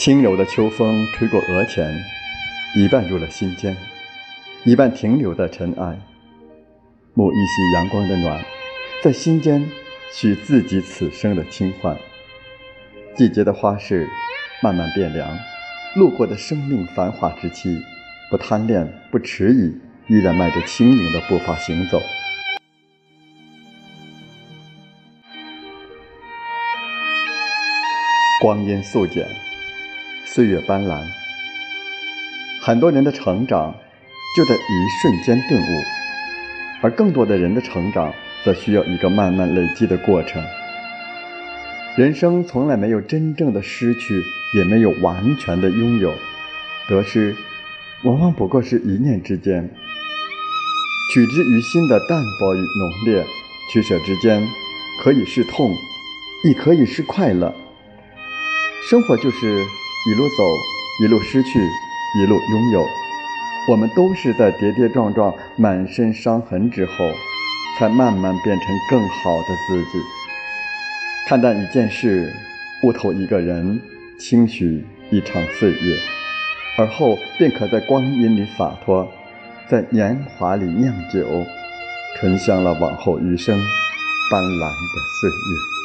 轻柔的秋风吹过额前，一半入了心间，一半停留在尘埃。沐一袭阳光的暖，在心间许自己此生的轻欢。季节的花市慢慢变凉，路过的生命繁华之期，不贪恋，不迟疑，依然迈着轻盈的步伐行走。光阴素简，岁月斑斓。很多人的成长就在一瞬间顿悟，而更多的人的成长则需要一个慢慢累积的过程。人生从来没有真正的失去，也没有完全的拥有。得失往往不过是一念之间。取之于心的淡薄与浓烈，取舍之间，可以是痛，亦可以是快乐。生活就是一路走，一路失去，一路拥有。我们都是在跌跌撞撞、满身伤痕之后，才慢慢变成更好的自己。看淡一件事，悟透一个人，轻许一场岁月，而后便可在光阴里洒脱，在年华里酿酒，醇香了往后余生斑斓的岁月。